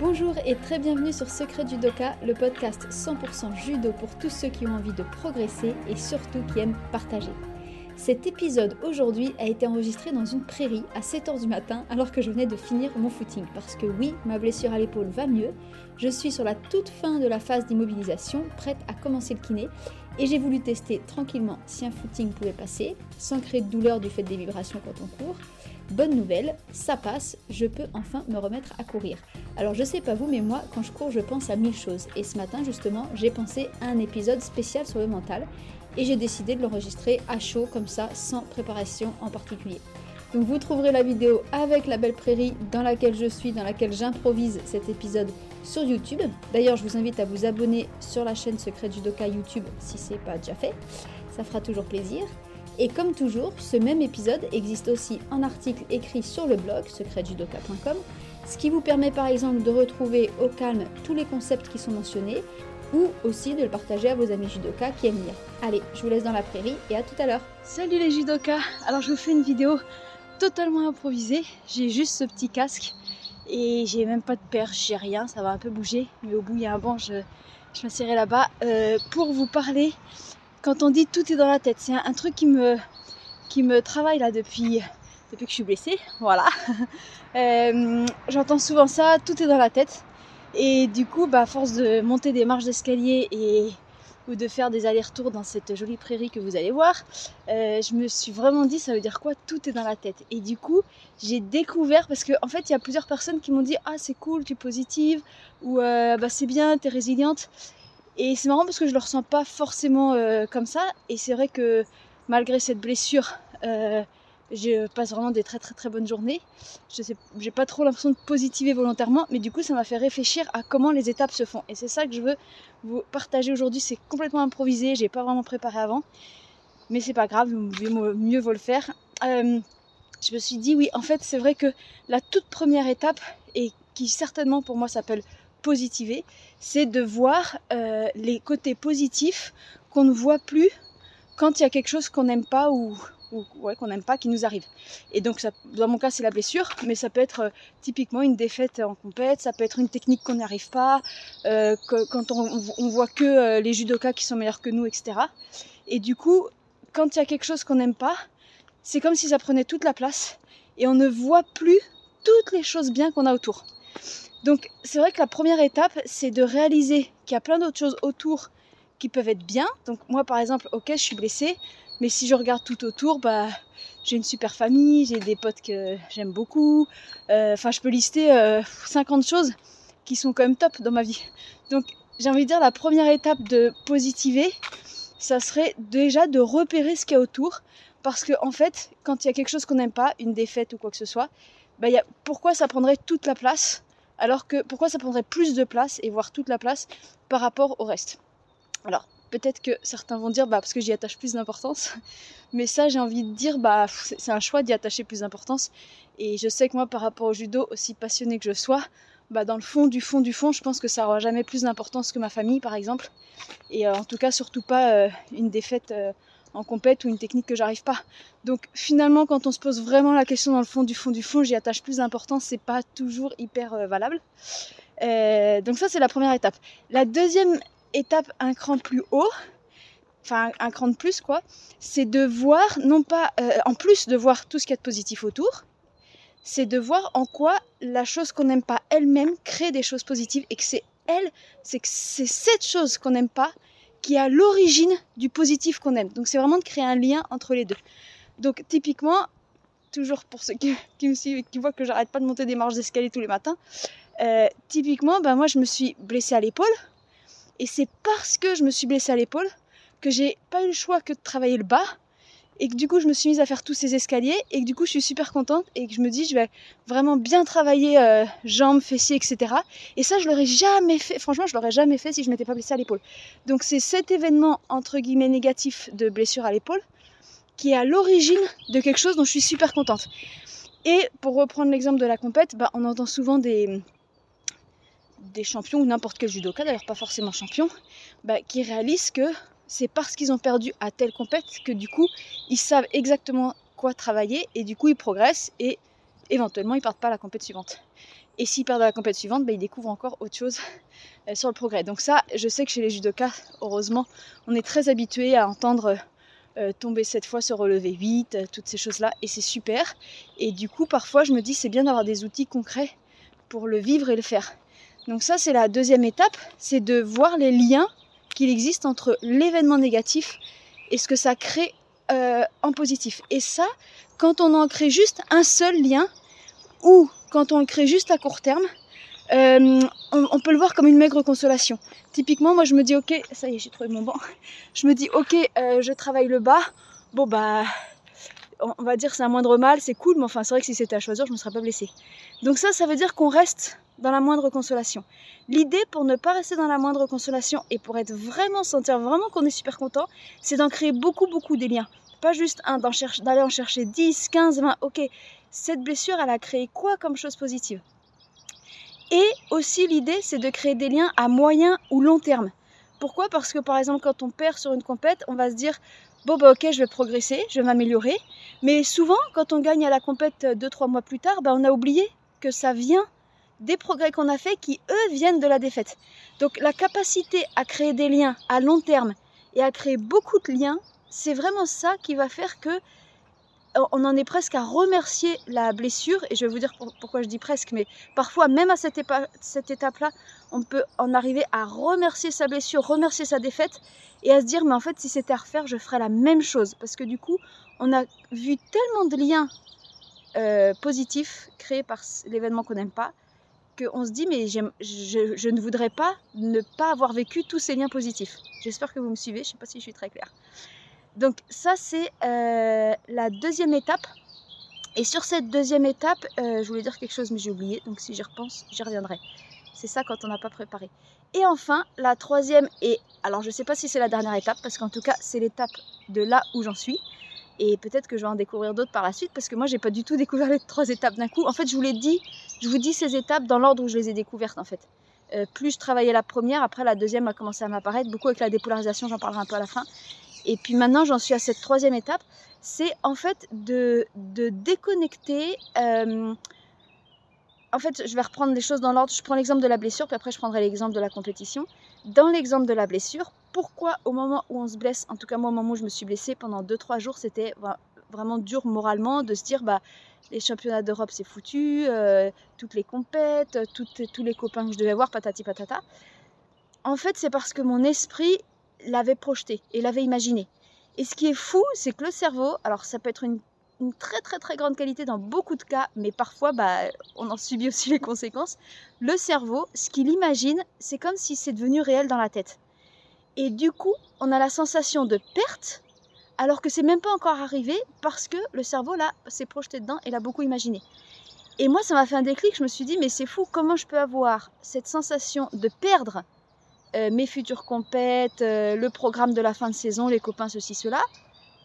Bonjour et très bienvenue sur Secret Judoka, le podcast 100% judo pour tous ceux qui ont envie de progresser et surtout qui aiment partager. Cet épisode aujourd'hui a été enregistré dans une prairie à 7h du matin alors que je venais de finir mon footing parce que oui, ma blessure à l'épaule va mieux, je suis sur la toute fin de la phase d'immobilisation, prête à commencer le kiné et j'ai voulu tester tranquillement si un footing pouvait passer sans créer de douleur du fait des vibrations quand on court. Bonne nouvelle, ça passe, je peux enfin me remettre à courir. Alors je sais pas vous, mais moi quand je cours je pense à mille choses. Et ce matin justement j'ai pensé à un épisode spécial sur le mental et j'ai décidé de l'enregistrer à chaud comme ça, sans préparation en particulier. Donc vous trouverez la vidéo avec la belle prairie dans laquelle je suis, dans laquelle j'improvise cet épisode sur YouTube. D'ailleurs, je vous invite à vous abonner sur la chaîne Secret Judoka YouTube si ce n'est pas déjà fait. Ça fera toujours plaisir. Et comme toujours, ce même épisode existe aussi en article écrit sur le blog secretjudoka.com, ce qui vous permet par exemple de retrouver au calme tous les concepts qui sont mentionnés, ou aussi de le partager à vos amis judokas qui aiment lire. Allez, je vous laisse dans la prairie et à tout à l'heure. Salut les judokas Alors je vous fais une vidéo totalement improvisée. J'ai juste ce petit casque et j'ai même pas de perche, j'ai rien, ça va un peu bouger. Mais au bout il y a un banc, je, je là-bas euh, pour vous parler. Quand on dit tout est dans la tête, c'est un, truc qui me, qui me travaille là depuis, depuis que je suis blessée. Voilà. Euh, j'entends souvent ça, tout est dans la tête. Et du coup, bah, à force de monter des marches d'escalier et ou de faire des allers-retours dans cette jolie prairie que vous allez voir, euh, je me suis vraiment dit ça veut dire quoi Tout est dans la tête. Et du coup, j'ai découvert parce qu'en en fait, il y a plusieurs personnes qui m'ont dit ah c'est cool, tu es positive ou euh, bah c'est bien, tu es résiliente. Et c'est marrant parce que je le ressens pas forcément euh, comme ça. Et c'est vrai que malgré cette blessure, je passe vraiment des très très très bonnes journées. Je sais, j'ai pas trop l'impression de positiver volontairement, mais du coup ça m'a fait réfléchir à comment les étapes se font. Et c'est ça que je veux vous partager aujourd'hui. C'est complètement improvisé, j'ai pas vraiment préparé avant, mais c'est pas grave, mieux vaut le faire. Euh, je me suis dit oui, en fait c'est vrai que la toute première étape et qui certainement pour moi s'appelle positiver, c'est de voir euh, les côtés positifs qu'on ne voit plus quand il y a quelque chose qu'on n'aime pas ou, ou ouais, qu'on n'aime pas qui nous arrive. Et donc, ça, dans mon cas, c'est la blessure, mais ça peut être euh, typiquement une défaite en compète, ça peut être une technique qu'on n'y arrive pas, euh, quand on, on, voit que les judokas qui sont meilleurs que nous, etc. Et du coup, quand il y a quelque chose qu'on n'aime pas, c'est comme si ça prenait toute la place et on ne voit plus toutes les choses bien qu'on a autour. Donc, c'est vrai que la première étape, c'est de réaliser qu'il y a plein d'autres choses autour qui peuvent être bien. Donc moi par exemple, ok, je suis blessée, mais si je regarde tout autour, bah, j'ai une super famille, j'ai des potes que j'aime beaucoup. Euh, enfin, je peux lister 50 euh, choses qui sont quand même top dans ma vie. Donc, j'ai envie de dire, la première étape de positiver, ça serait déjà de repérer ce qu'il y a autour. Parce que, en fait, quand il y a quelque chose qu'on n'aime pas, une défaite ou quoi que ce soit, bah, pourquoi ça prendrait toute la place alors que pourquoi ça prendrait plus de place et voire toute la place par rapport au reste? Alors, peut-être que certains vont dire bah parce que j'y attache plus d'importance. Mais ça j'ai envie de dire bah c'est un choix d'y attacher plus d'importance. Et je sais que moi par rapport au judo aussi passionné que je sois bah dans le fond du fond du fond je pense que ça aura jamais plus d'importance que ma famille par exemple. Et euh, en tout cas surtout pas euh, une défaite euh, en compète ou une technique que j'arrive pas. Donc finalement quand on se pose vraiment la question dans le fond du fond du fond j'y attache plus d'importance c'est pas toujours hyper valable. Donc ça c'est la première étape. La deuxième étape un cran plus haut, enfin un cran de plus quoi, c'est de voir, non pas, euh, en plus de voir tout ce qu'il y a de positif autour, c'est de voir en quoi la chose qu'on n'aime pas elle-même crée des choses positives et que c'est elle, c'est que c'est cette chose qu'on n'aime pas qui est à l'origine du positif qu'on aime. Donc c'est vraiment de créer un lien entre les deux. Donc typiquement, toujours pour ceux qui, me suivent et qui voient que j'arrête pas de monter des marches d'escalier tous les matins, euh, typiquement, ben moi je me suis blessée à l'épaule et c'est parce que je me suis blessée à l'épaule que j'ai pas eu le choix que de travailler le bas et que du coup je me suis mise à faire tous ces escaliers et que du coup je suis super contente et que je me dis je vais vraiment bien travailler euh, jambes, fessiers, etc. Et ça je l'aurais jamais fait, franchement je l'aurais jamais fait si je m'étais pas blessée à l'épaule. Donc c'est cet événement entre guillemets négatif de blessure à l'épaule qui est à l'origine de quelque chose dont je suis super contente. Et pour reprendre l'exemple de la compète, bah, on entend souvent des, des champions ou n'importe quel judoka, d'ailleurs pas forcément champion, bah, qui réalisent que c'est parce qu'ils ont perdu à telle compète que du coup ils savent exactement quoi travailler et du coup ils progressent et éventuellement ils partent pas à la compète suivante. Et s'ils perdent à la compétition suivante, bah, ils découvrent encore autre chose euh, sur le progrès. Donc ça, je sais que chez les judokas, heureusement, on est très habitué à entendre euh, tomber cette fois, se relever 8, euh, toutes ces choses-là, et c'est super. Et du coup, parfois, je me dis, c'est bien d'avoir des outils concrets pour le vivre et le faire. Donc ça, c'est la deuxième étape, c'est de voir les liens qu'il existe entre l'événement négatif et ce que ça crée euh, en positif. Et ça, quand on en crée juste un seul lien, ou quand on le crée juste à court terme, euh, on, peut le voir comme une maigre consolation. Typiquement, moi je me dis ok, ça y est, j'ai trouvé mon banc. Je me dis ok, euh, je travaille le bas. Bon bah, on va dire c'est un moindre mal, c'est cool, mais enfin c'est vrai que si c'était à choisir, je me serais pas blessée. Donc ça, ça veut dire qu'on reste dans la moindre consolation. L'idée pour ne pas rester dans la moindre consolation et pour être vraiment sentir vraiment qu'on est super content, c'est d'en créer beaucoup beaucoup des liens. Pas juste un d'aller en chercher 10, 15, 20. Ok, cette blessure, elle a créé quoi comme chose positive? Et aussi l'idée, c'est de créer des liens à moyen ou long terme. Pourquoi? Parce que par exemple, quand on perd sur une compète, on va se dire bon bah ok, je vais progresser, je vais m'améliorer. Mais souvent, quand on gagne à la compète 2-3 mois plus tard, bah, on a oublié que ça vient des progrès qu'on a fait qui, eux, viennent de la défaite. Donc la capacité à créer des liens à long terme et à créer beaucoup de liens, c'est vraiment ça qui va faire que on en est presque à remercier la blessure, et je vais vous dire pourquoi je dis presque, mais parfois même à cette, étape-là, on peut en arriver à remercier sa blessure, remercier sa défaite, et à se dire, mais en fait, si c'était à refaire, je ferais la même chose. Parce que du coup, on a vu tellement de liens euh, positifs créés par l'événement qu'on n'aime pas, qu'on se dit, mais je, je, ne voudrais pas ne pas avoir vécu tous ces liens positifs. J'espère que vous me suivez, je ne sais pas si je suis très claire. Donc ça, c'est euh, la deuxième étape. Et sur cette deuxième étape, euh, je voulais dire quelque chose, mais j'ai oublié. Donc si j'y repense, j'y reviendrai. C'est ça quand on n'a pas préparé. Et enfin, la troisième, et alors je ne sais pas si c'est la dernière étape, parce qu'en tout cas, c'est l'étape de là où j'en suis. Et peut-être que je vais en découvrir d'autres par la suite, parce que moi, j'ai pas du tout découvert les trois étapes d'un coup. En fait, je vous l'ai dit, je vous dis ces étapes dans l'ordre où je les ai découvertes, en fait. Euh, plus je travaillais la première, après la deuxième a commencé à m'apparaître, beaucoup avec la dépolarisation, j'en parlerai un peu à la fin. Et puis maintenant, j'en suis à cette troisième étape, c'est en fait de, de déconnecter. Euh, en fait, je vais reprendre les choses dans l'ordre. Je prends l'exemple de la blessure, puis après je prendrai l'exemple de la compétition. Dans l'exemple de la blessure, pourquoi au moment où on se blesse, en tout cas moi au moment où je me suis blessée pendant 2-3 jours, c'était vraiment dur moralement de se dire bah les championnats d'Europe c'est foutu, euh, toutes les compètes, tous les copains que je devais voir, patati patata. En fait, c'est parce que mon esprit l'avait projeté et l'avait imaginé. Et ce qui est fou, c'est que le cerveau, alors ça peut être une, très très très grande qualité dans beaucoup de cas, mais parfois bah, on en subit aussi les conséquences. Le cerveau, ce qu'il imagine, c'est comme si c'est devenu réel dans la tête. Et du coup, on a la sensation de perte, alors que c'est même pas encore arrivé parce que le cerveau là s'est projeté dedans et l'a beaucoup imaginé. Et moi, ça m'a fait un déclic. Je me suis dit, mais c'est fou, comment je peux avoir cette sensation de perdre euh, mes futures compètes, euh, le programme de la fin de saison, les copains, ceci, cela,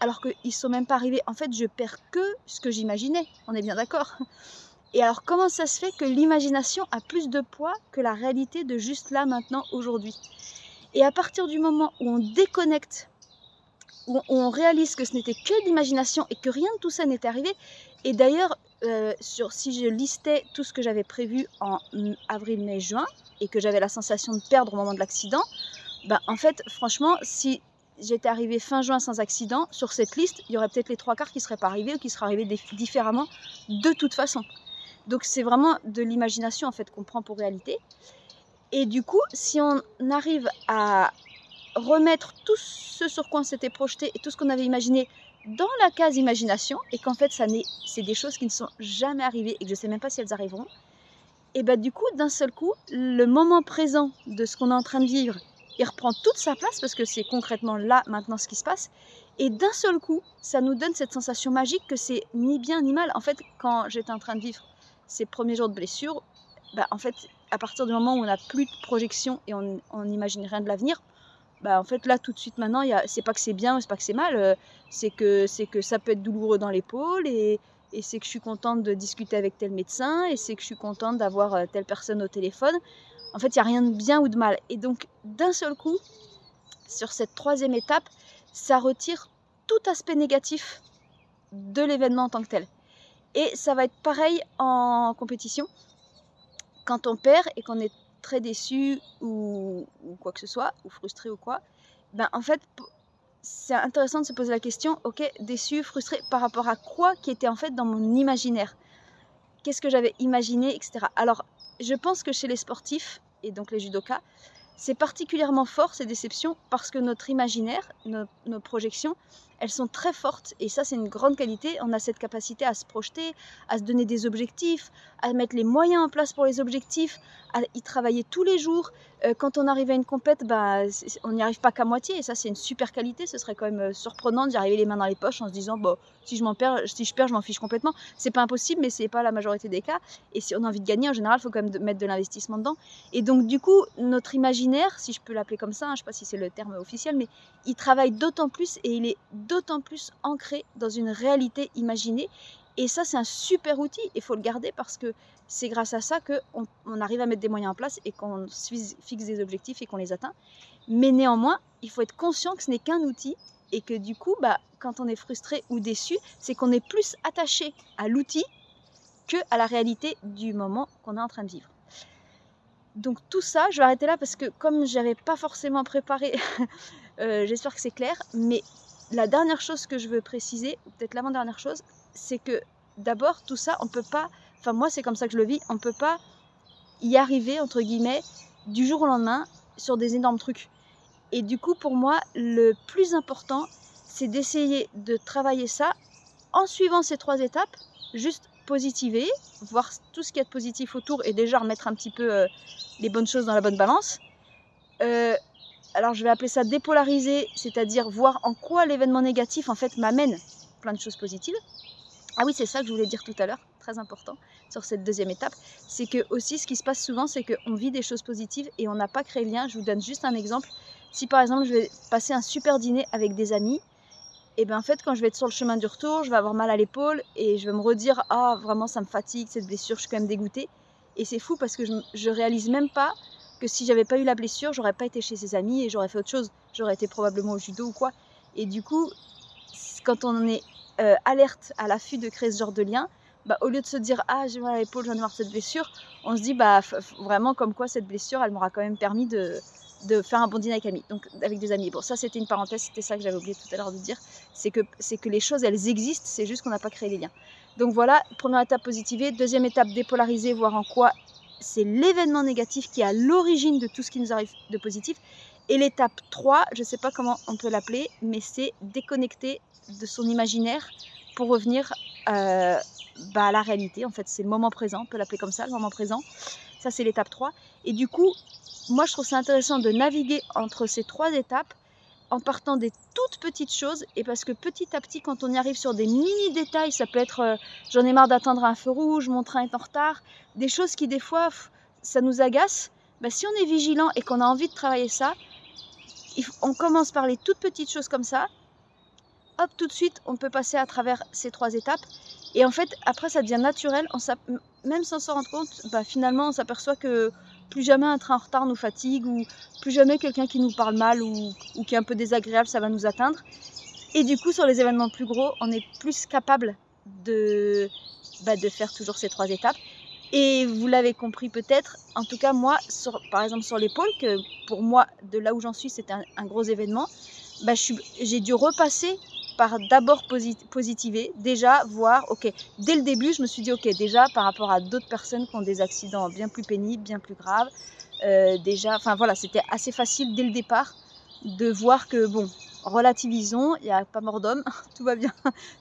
alors qu'ils sont même pas arrivés. En fait, je perds que ce que j'imaginais. On est bien d'accord. Et alors, comment ça se fait que l'imagination a plus de poids que la réalité de juste là, maintenant, aujourd'hui? Et à partir du moment où on déconnecte, où on réalise que ce n'était que l'imagination et que rien de tout ça n'était arrivé, et d'ailleurs, euh, si je listais tout ce que j'avais prévu en avril, mai, juin, et que j'avais la sensation de perdre au moment de l'accident, bah, en fait, franchement, si j'étais arrivée fin juin sans accident, sur cette liste, il y aurait peut-être les trois quarts qui ne seraient pas arrivés ou qui seraient arrivés différemment de toute façon. Donc c'est vraiment de l'imagination en fait qu'on prend pour réalité. Et du coup, si on arrive à remettre tout ce sur quoi on s'était projeté et tout ce qu'on avait imaginé dans la case imagination et qu'en fait ça c'est des choses qui ne sont jamais arrivées et que je ne sais même pas si elles arriveront, et bah du coup d'un seul coup le moment présent de ce qu'on est en train de vivre il reprend toute sa place parce que c'est concrètement là maintenant ce qui se passe. Et d'un seul coup ça nous donne cette sensation magique que c'est ni bien ni mal. En fait quand j'étais en train de vivre ces premiers jours de blessure bah, en fait à partir du moment où on n'a plus de projection et on n'imagine rien de l'avenir bah en fait là tout de suite maintenant c'est pas que c'est bien c'est pas que c'est mal euh, c'est que que ça peut être douloureux dans l'épaule et, et c'est que je suis contente de discuter avec tel médecin et c'est que je suis contente d'avoir euh, telle personne au téléphone. En fait il y a rien de bien ou de mal. Et donc d'un seul coup sur cette troisième étape ça retire tout aspect négatif de l'événement en tant que tel. Et ça va être pareil en compétition. Quand on perd et qu'on est très déçu ou, ou, quoi que ce soit, ou frustré ou quoi, ben en fait, c'est intéressant de se poser la question, ok, déçu, frustré, par rapport à quoi qui était en fait dans mon imaginaire? Qu'est-ce que j'avais imaginé, etc. Alors, je pense que chez les sportifs, et donc les judokas, c'est particulièrement fort ces déceptions parce que notre imaginaire, nos, nos, projections, elles sont très fortes et ça c'est une grande qualité. On a cette capacité à se projeter, à se donner des objectifs, à mettre les moyens en place pour les objectifs, à y travailler tous les jours. Euh, quand on arrive à une compète, bah, on n'y arrive pas qu'à moitié et ça c'est une super qualité. Ce serait quand même euh, surprenant d'y arriver les mains dans les poches en se disant bon, si je m'en perds, si je perds, je m'en fiche complètement. C'est pas impossible, mais c'est pas la majorité des cas. Et si on a envie de gagner, en général, il faut quand même mettre de l'investissement dedans. Et donc du coup, notre imaginaire, si je peux l'appeler comme ça, hein, je sais pas si c'est le terme officiel, mais il travaille d'autant plus et il est d'autant plus ancré dans une réalité imaginée. Et ça, c'est un super outil. Il faut le garder parce que c'est grâce à ça qu'on on arrive à mettre des moyens en place et qu'on fixe des objectifs et qu'on les atteint. Mais néanmoins, il faut être conscient que ce n'est qu'un outil et que du coup, bah, quand on est frustré ou déçu, c'est qu'on est plus attaché à l'outil que à la réalité du moment qu'on est en train de vivre. Donc tout ça, je vais arrêter là parce que comme j'avais pas forcément préparé, euh, j'espère que c'est clair, mais la dernière chose que je veux préciser, peut-être l'avant-dernière chose, c'est que d'abord, tout ça, on peut pas, enfin moi c'est comme ça que je le vis, on peut pas y arriver, entre guillemets, du jour au lendemain sur des énormes trucs. Et du coup, pour moi, le plus important, c'est d'essayer de travailler ça en suivant ces trois étapes, juste positiver, voir tout ce qu'il y a de positif autour et déjà remettre un petit peu euh, les bonnes choses dans la bonne balance. Euh, alors je vais appeler ça dépolariser, c'est-à-dire voir en quoi l'événement négatif en fait m'amène plein de choses positives. Ah oui, c'est ça que je voulais dire tout à l'heure, très important sur cette deuxième étape, c'est que aussi ce qui se passe souvent, c'est qu'on vit des choses positives et on n'a pas créé le lien. Je vous donne juste un exemple. Si par exemple je vais passer un super dîner avec des amis, et bien en fait quand je vais être sur le chemin du retour, je vais avoir mal à l'épaule et je vais me redire ah vraiment ça me fatigue cette blessure, je suis quand même dégoûtée. Et c'est fou parce que je, je réalise même pas que si j'avais pas eu la blessure, j'aurais pas été chez ses amis et j'aurais fait autre chose. J'aurais été probablement au judo ou quoi. Et du coup, quand on est euh, alerte à l'affût de créer ce genre de lien, bah, au lieu de se dire ah j'ai mal à l'épaule, j'en ai marre de cette blessure, on se dit bah vraiment comme quoi cette blessure, elle m'aura quand même permis de, de faire un bon dîner avec amis, donc avec des amis. Bon ça c'était une parenthèse, c'était ça que j'avais oublié tout à l'heure de dire, c'est que c'est que les choses elles existent, c'est juste qu'on n'a pas créé les liens. Donc voilà, première étape positiver, deuxième étape dépolariser, voir en quoi c'est l'événement négatif qui est à l'origine de tout ce qui nous arrive de positif. Et l'étape 3, je ne sais pas comment on peut l'appeler, mais c'est déconnecter de son imaginaire pour revenir euh, bah, à la réalité. En fait, c'est le moment présent, on peut l'appeler comme ça, le moment présent. Ça, c'est l'étape 3. Et du coup, moi, je trouve ça intéressant de naviguer entre ces trois étapes en partant des toutes petites choses et parce que petit à petit quand on y arrive sur des mini détails ça peut être euh, j'en ai marre d'attendre un feu rouge mon train est en retard des choses qui des fois ça nous agace bah, si on est vigilant et qu'on a envie de travailler ça on commence par les toutes petites choses comme ça hop tout de suite on peut passer à travers ces trois étapes et en fait après ça devient naturel même sans s'en rendre compte bah, finalement on s'aperçoit que plus jamais un train en retard nous fatigue ou plus jamais quelqu'un qui nous parle mal ou, qui est un peu désagréable, ça va nous atteindre. Et du coup, sur les événements plus gros, on est plus capable de, bah, de faire toujours ces trois étapes. Et vous l'avez compris peut-être, en tout cas moi, sur, par exemple sur l'épaule, que pour moi, de là où j'en suis, c'était un, gros événement, bah, j'ai dû repasser par d'abord positiver, déjà voir, ok, dès le début, je me suis dit, ok, déjà par rapport à d'autres personnes qui ont des accidents bien plus pénibles, bien plus graves, euh, déjà, enfin voilà, c'était assez facile dès le départ de voir que, bon, relativisons, il n'y a pas mort d'homme, tout va bien,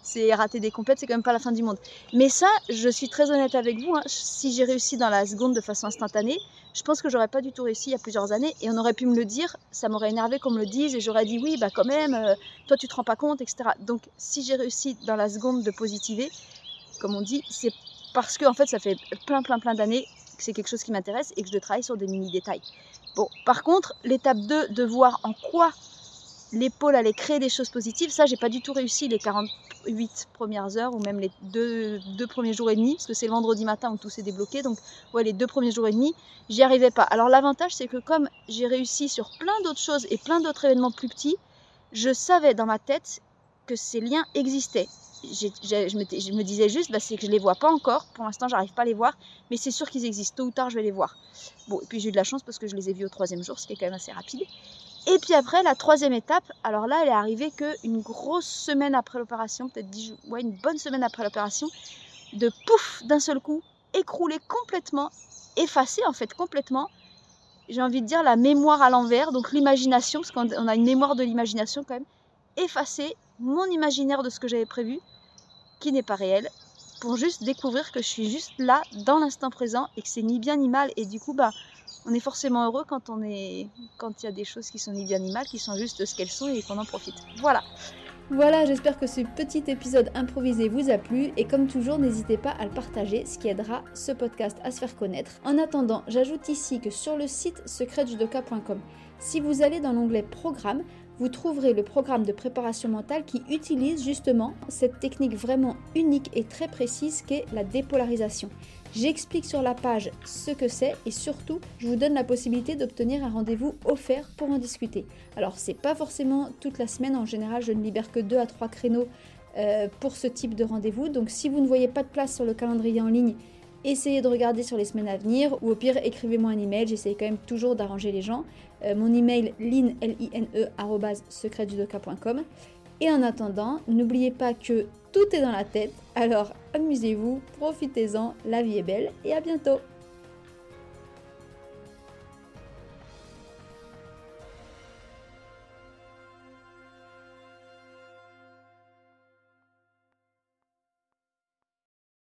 c'est rater des compètes, c'est quand même pas la fin du monde. Mais ça, je suis très honnête avec vous, hein, si j'ai réussi dans la seconde de façon instantanée, je pense que j'aurais pas du tout réussi il y a plusieurs années et on aurait pu me le dire, ça m'aurait énervé qu'on me le dise et j'aurais dit oui, bah quand même, euh, toi tu te rends pas compte, etc. Donc si j'ai réussi dans la seconde de positiver, comme on dit, c'est parce que en fait ça fait plein plein plein d'années que c'est quelque chose qui m'intéresse et que je travaille sur des mini détails. Bon, par contre, l'étape 2 de voir en quoi l'épaule allait créer des choses positives. Ça, j'ai pas du tout réussi les 48 premières heures ou même les deux, deux premiers jours et demi, parce que c'est le vendredi matin où tout s'est débloqué. Donc, ouais, les deux premiers jours et demi, j'y arrivais pas. Alors, l'avantage, c'est que comme j'ai réussi sur plein d'autres choses et plein d'autres événements plus petits, je savais dans ma tête que ces liens existaient. je, me disais juste, bah, c'est que je les vois pas encore. Pour l'instant, j'arrive pas à les voir, mais c'est sûr qu'ils existent. Tôt ou tard, je vais les voir. Bon, et puis j'ai eu de la chance parce que je les ai vus au troisième jour, ce qui est quand même assez rapide. Et puis après, la troisième étape, alors là, elle est arrivée qu'une grosse semaine après l'opération, peut-être dix jours, ouais, une bonne semaine après l'opération, de pouf, d'un seul coup, écroulé complètement, effacé en fait complètement. J'ai envie de dire la mémoire à l'envers, donc l'imagination, parce qu'on a une mémoire de l'imagination quand même, effacer mon imaginaire de ce que j'avais prévu, qui n'est pas réel, pour juste découvrir que je suis juste là, dans l'instant présent, et que c'est ni bien ni mal. Et du coup, bah, on est forcément heureux quand on est, quand il y a des choses qui sont ni bien ni mal, qui sont juste ce qu'elles sont et qu'on en profite. Voilà. Voilà, j'espère que ce petit épisode improvisé vous a plu et comme toujours, n'hésitez pas à le partager, ce qui aidera ce podcast à se faire connaître. En attendant, j'ajoute ici que sur le site secretjudoka.com, si vous allez dans l'onglet Programme, vous trouverez le programme de préparation mentale qui utilise justement cette technique vraiment unique et très précise qu'est la dépolarisation. J'explique sur la page ce que c'est et surtout, je vous donne la possibilité d'obtenir un rendez-vous offert pour en discuter. Alors, c'est pas forcément toute la semaine, en général, je ne libère que 2 à 3 créneaux euh, pour ce type de rendez-vous. Donc, si vous ne voyez pas de place sur le calendrier en ligne, essayez de regarder sur les semaines à venir ou au pire écrivez-moi un email, j'essaie quand même toujours d'arranger les gens. Euh, mon email line, l -I -N -E, Et en attendant, n'oubliez pas que tout est dans la tête, alors amusez-vous, profitez-en, la vie est belle et à bientôt